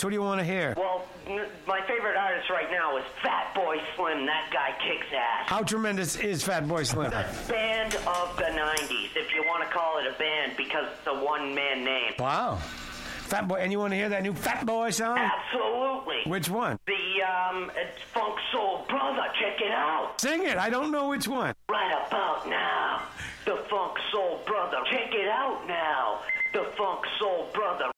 artist? What do you want to hear? Well, my favorite artist right now is Fatboy Slim. That guy kicks ass. How tremendous is Fatboy Slim? Band of the '90s, if you want to call it a band, because it's a one-man name. Wow. Fatboy, and you want to hear that new Fatboy song? Absolutely. Which one? The um, it's Funk Soul Brother. Check it out. Sing it. I don't know which one. Right about now, the Funk Soul Brother. Check it out now, the Funk Soul Brother.